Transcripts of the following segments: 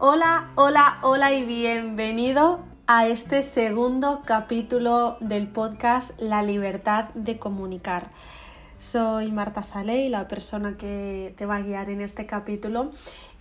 Hola, hola, hola y bienvenido a este segundo capítulo del podcast La libertad de comunicar. Soy Marta Saley, la persona que te va a guiar en este capítulo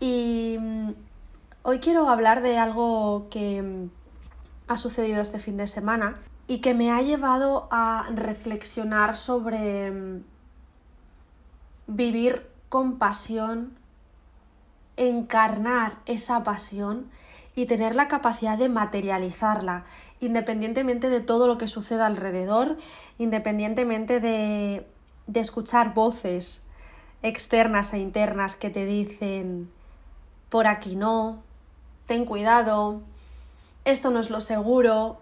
y mm, hoy quiero hablar de algo que mm, ha sucedido este fin de semana y que me ha llevado a reflexionar sobre mm, vivir con pasión, encarnar esa pasión y tener la capacidad de materializarla, independientemente de todo lo que suceda alrededor, independientemente de, de escuchar voces externas e internas que te dicen por aquí no, ten cuidado, esto no es lo seguro,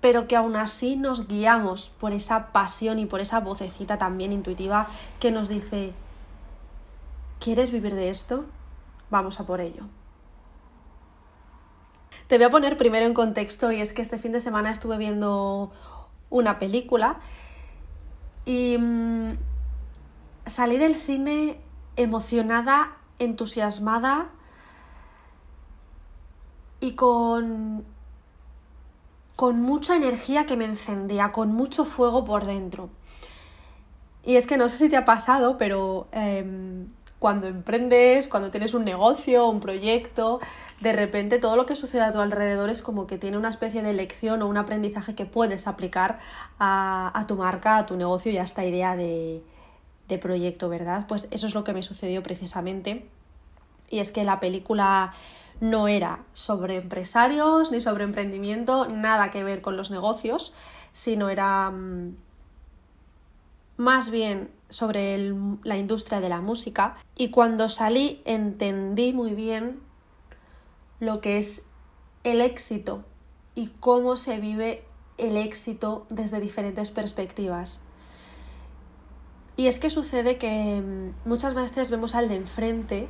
pero que aún así nos guiamos por esa pasión y por esa vocecita también intuitiva que nos dice, ¿quieres vivir de esto? Vamos a por ello. Te voy a poner primero en contexto y es que este fin de semana estuve viendo una película y mmm, salí del cine emocionada, entusiasmada y con con mucha energía que me encendía, con mucho fuego por dentro. Y es que no sé si te ha pasado, pero eh, cuando emprendes, cuando tienes un negocio, un proyecto, de repente todo lo que sucede a tu alrededor es como que tiene una especie de lección o un aprendizaje que puedes aplicar a, a tu marca, a tu negocio y a esta idea de, de proyecto, ¿verdad? Pues eso es lo que me sucedió precisamente. Y es que la película no era sobre empresarios ni sobre emprendimiento, nada que ver con los negocios, sino era mmm, más bien sobre la industria de la música. Y cuando salí entendí muy bien lo que es el éxito y cómo se vive el éxito desde diferentes perspectivas. Y es que sucede que mm, muchas veces vemos al de enfrente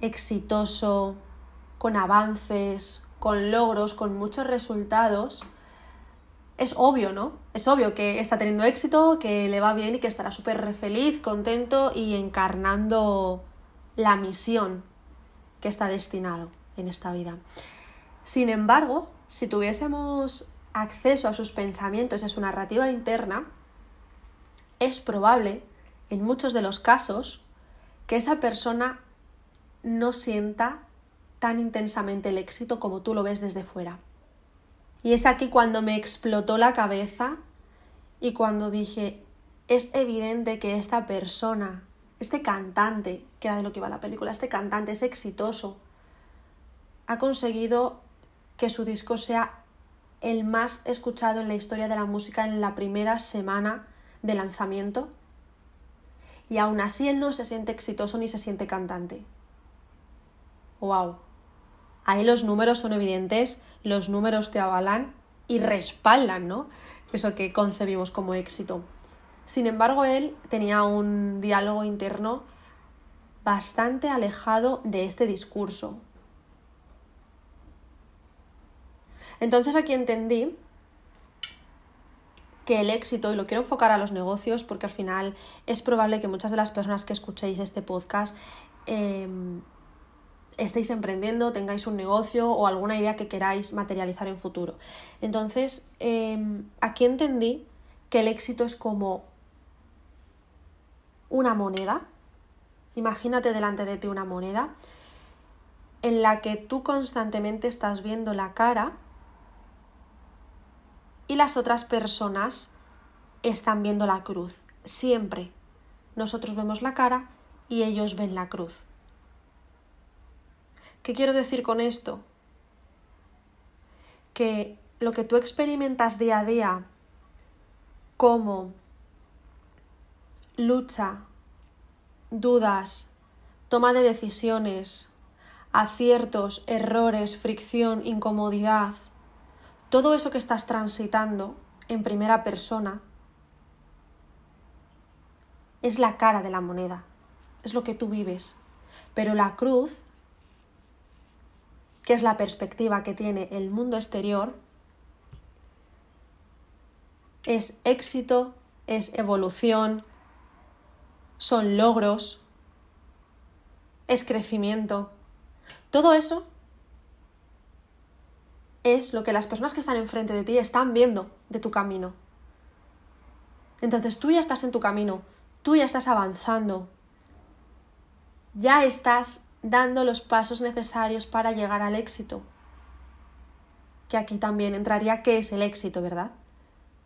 exitoso, con avances, con logros, con muchos resultados, es obvio, ¿no? Es obvio que está teniendo éxito, que le va bien y que estará súper feliz, contento y encarnando la misión que está destinado en esta vida. Sin embargo, si tuviésemos acceso a sus pensamientos y a su narrativa interna, es probable, en muchos de los casos, que esa persona no sienta tan intensamente el éxito como tú lo ves desde fuera. Y es aquí cuando me explotó la cabeza y cuando dije, es evidente que esta persona, este cantante, que era de lo que iba la película, este cantante es exitoso, ha conseguido que su disco sea el más escuchado en la historia de la música en la primera semana de lanzamiento. Y aún así él no se siente exitoso ni se siente cantante wow. Ahí los números son evidentes, los números te avalan y respaldan, ¿no? Eso que concebimos como éxito. Sin embargo, él tenía un diálogo interno bastante alejado de este discurso. Entonces aquí entendí que el éxito, y lo quiero enfocar a los negocios porque al final es probable que muchas de las personas que escuchéis este podcast eh, estéis emprendiendo, tengáis un negocio o alguna idea que queráis materializar en futuro. Entonces, eh, aquí entendí que el éxito es como una moneda. Imagínate delante de ti una moneda en la que tú constantemente estás viendo la cara y las otras personas están viendo la cruz. Siempre. Nosotros vemos la cara y ellos ven la cruz. ¿Qué quiero decir con esto? Que lo que tú experimentas día a día como lucha, dudas, toma de decisiones, aciertos, errores, fricción, incomodidad, todo eso que estás transitando en primera persona es la cara de la moneda, es lo que tú vives. Pero la cruz que es la perspectiva que tiene el mundo exterior, es éxito, es evolución, son logros, es crecimiento, Todo eso es lo que las personas que están enfrente de ti están viendo de tu camino. Entonces tú ya estás en tu camino, tú ya estás avanzando, ya estás dando los pasos necesarios para llegar al éxito. Que aquí también entraría qué es el éxito, ¿verdad?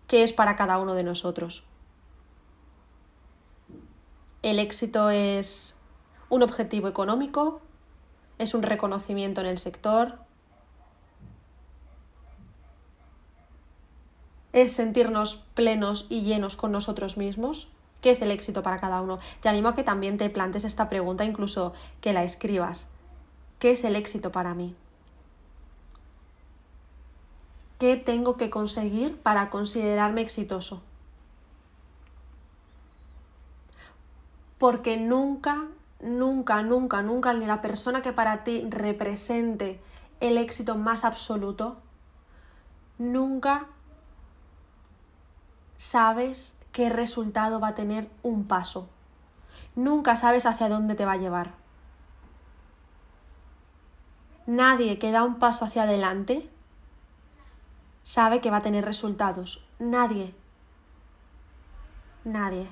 ¿Qué es para cada uno de nosotros? El éxito es un objetivo económico, es un reconocimiento en el sector, es sentirnos plenos y llenos con nosotros mismos. ¿Qué es el éxito para cada uno? Te animo a que también te plantes esta pregunta, incluso que la escribas. ¿Qué es el éxito para mí? ¿Qué tengo que conseguir para considerarme exitoso? Porque nunca, nunca, nunca, nunca, ni la persona que para ti represente el éxito más absoluto, nunca sabes qué resultado va a tener un paso. Nunca sabes hacia dónde te va a llevar. Nadie que da un paso hacia adelante sabe que va a tener resultados. Nadie. Nadie.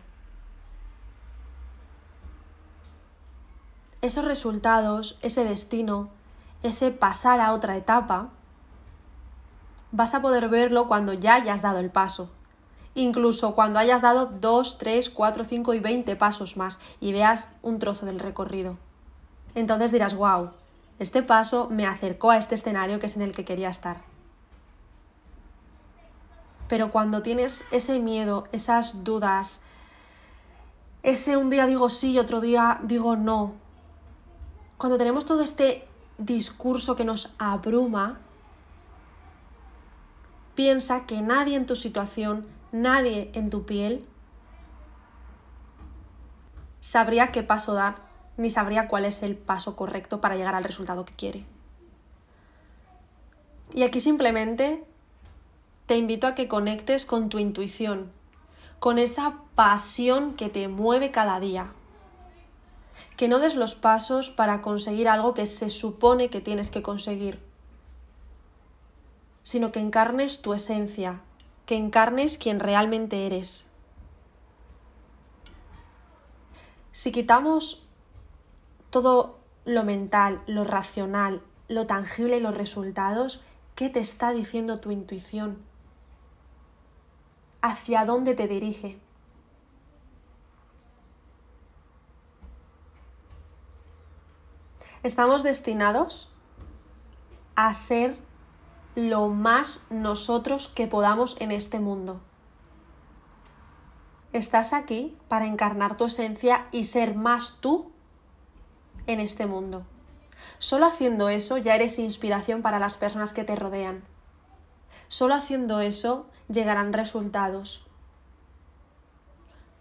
Esos resultados, ese destino, ese pasar a otra etapa, vas a poder verlo cuando ya hayas dado el paso incluso cuando hayas dado 2, 3, 4, 5 y 20 pasos más y veas un trozo del recorrido. Entonces dirás, wow, este paso me acercó a este escenario que es en el que quería estar. Pero cuando tienes ese miedo, esas dudas, ese un día digo sí y otro día digo no, cuando tenemos todo este discurso que nos abruma, piensa que nadie en tu situación nadie en tu piel sabría qué paso dar, ni sabría cuál es el paso correcto para llegar al resultado que quiere. Y aquí simplemente te invito a que conectes con tu intuición, con esa pasión que te mueve cada día. Que no des los pasos para conseguir algo que se supone que tienes que conseguir, sino que encarnes tu esencia, que encarnes quien realmente eres. Si quitamos todo lo mental, lo racional, lo tangible y los resultados, ¿qué te está diciendo tu intuición? ¿Hacia dónde te dirige? Estamos destinados a ser lo más nosotros que podamos en este mundo. Estás aquí para encarnar tu esencia y ser más tú en este mundo. Solo haciendo eso ya eres inspiración para las personas que te rodean. Solo haciendo eso llegarán resultados.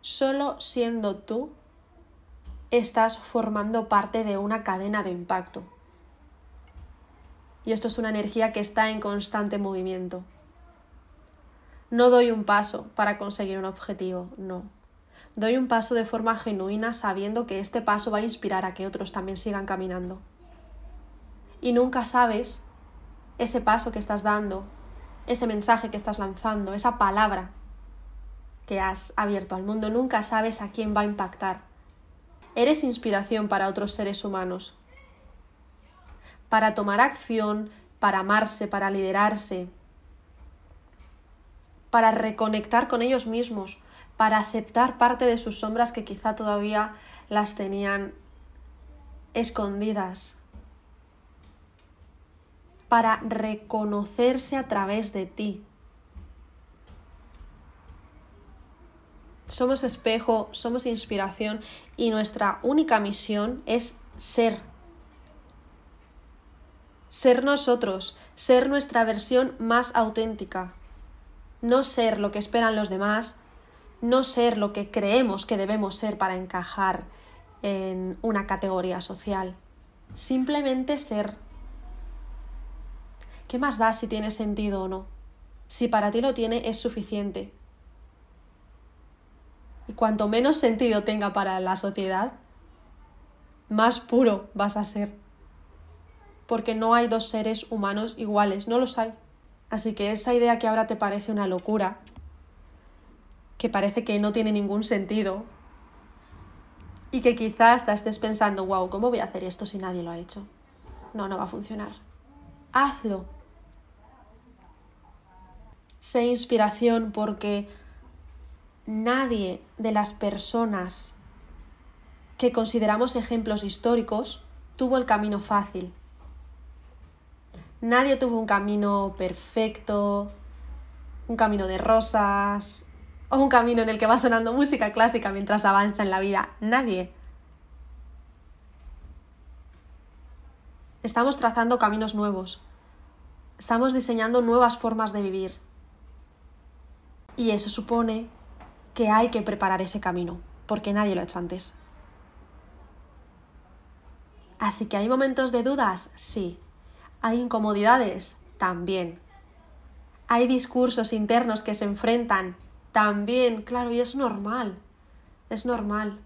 Solo siendo tú estás formando parte de una cadena de impacto y esto es una energía que está en constante movimiento. No doy un paso para conseguir un objetivo, no. Doy un paso de forma genuina sabiendo que este paso va a inspirar a que otros también sigan caminando. Y nunca sabes ese paso que estás dando, ese mensaje que estás lanzando, esa palabra que has abierto al mundo, nunca sabes a quién va a impactar. Eres inspiración para otros seres humanos, para tomar acción, para amarse, para liderarse, para reconectar con ellos mismos, para aceptar parte de sus sombras que quizá todavía las tenían escondidas, para reconocerse a través de ti. Somos espejo, somos inspiración y nuestra única misión es ser ser nosotros, ser nuestra versión más auténtica, no ser lo que esperan los demás, no ser lo que creemos que debemos ser para encajar en una categoría social, simplemente ser. ¿Qué más da si tiene sentido o no? Si para ti lo tiene es suficiente. Y cuanto menos sentido tenga para la sociedad, más puro vas a ser. Porque no hay dos seres humanos iguales, no los hay. Así que esa idea que ahora te parece una locura, que parece que no tiene ningún sentido, y que quizás hasta estés pensando, wow, ¿cómo voy a hacer esto si nadie lo ha hecho? No, no va a funcionar. Hazlo. Sé inspiración porque nadie de las personas que consideramos ejemplos históricos tuvo el camino fácil. Nadie tuvo un camino perfecto, un camino de rosas, o un camino en el que va sonando música clásica mientras avanza en la vida. Nadie. Estamos trazando caminos nuevos. Estamos diseñando nuevas formas de vivir. Y eso supone que hay que preparar ese camino, porque nadie lo ha hecho antes. Así que hay momentos de dudas, sí. Hay incomodidades, también. Hay discursos internos que se enfrentan, también, claro, y es normal. Es normal.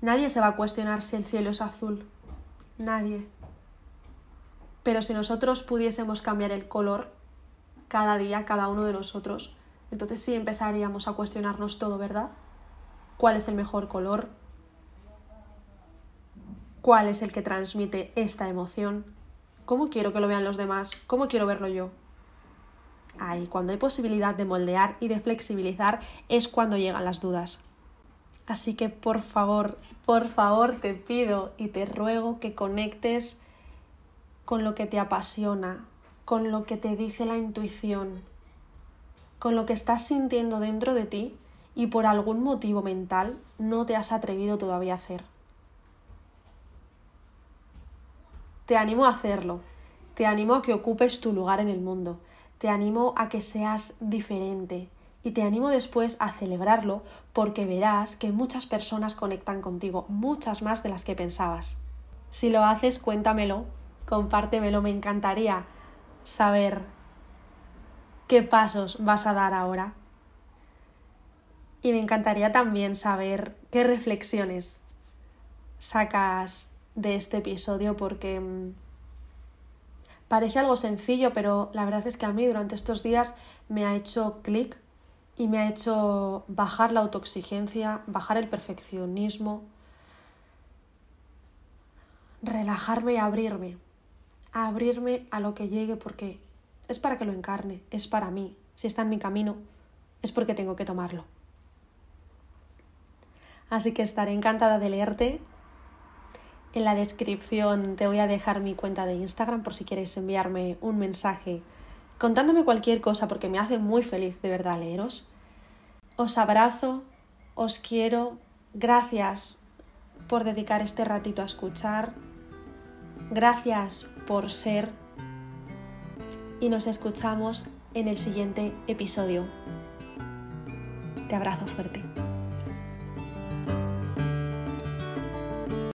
Nadie se va a cuestionar si el cielo es azul. Nadie. Pero si nosotros pudiésemos cambiar el color cada día, cada uno de nosotros, entonces sí empezaríamos a cuestionarnos todo, ¿verdad? ¿Cuál es el mejor color? ¿Cuál es el que transmite esta emoción? ¿Cómo quiero que lo vean los demás? ¿Cómo quiero verlo yo? ahí, cuando hay posibilidad de moldear y de flexibilizar, es cuando llegan las dudas. Así que por favor, por favor te pido y te ruego que conectes con lo que te apasiona, con lo que te dice la intuición, con lo que estás sintiendo dentro de ti y por algún motivo mental no te has atrevido todavía a hacer. Te animo a hacerlo, te animo a que ocupes tu lugar en el mundo, te animo a que seas diferente y te animo después a celebrarlo porque verás que muchas personas conectan contigo, muchas más de las que pensabas. Si lo haces, cuéntamelo, compártemelo, me encantaría saber qué pasos vas a dar ahora. Y me encantaría también saber qué reflexiones sacas de este episodio porque mm, Parece algo sencillo, pero la verdad es que a mí durante estos días me ha hecho clic y me ha hecho bajar la autoexigencia, bajar el perfeccionismo, relajarme y abrirme, abrirme a lo que llegue porque es para que lo encarne, es para mí. Si está en mi camino, es porque tengo que tomarlo. Así que estaré encantada de leerte en la descripción te voy a dejar mi cuenta de Instagram por si quieres enviarme un mensaje contándome cualquier cosa porque me hace muy feliz de verdad leeros. Os abrazo, os quiero, gracias por dedicar este ratito a escuchar, gracias por ser y nos escuchamos en el siguiente episodio. Te abrazo fuerte.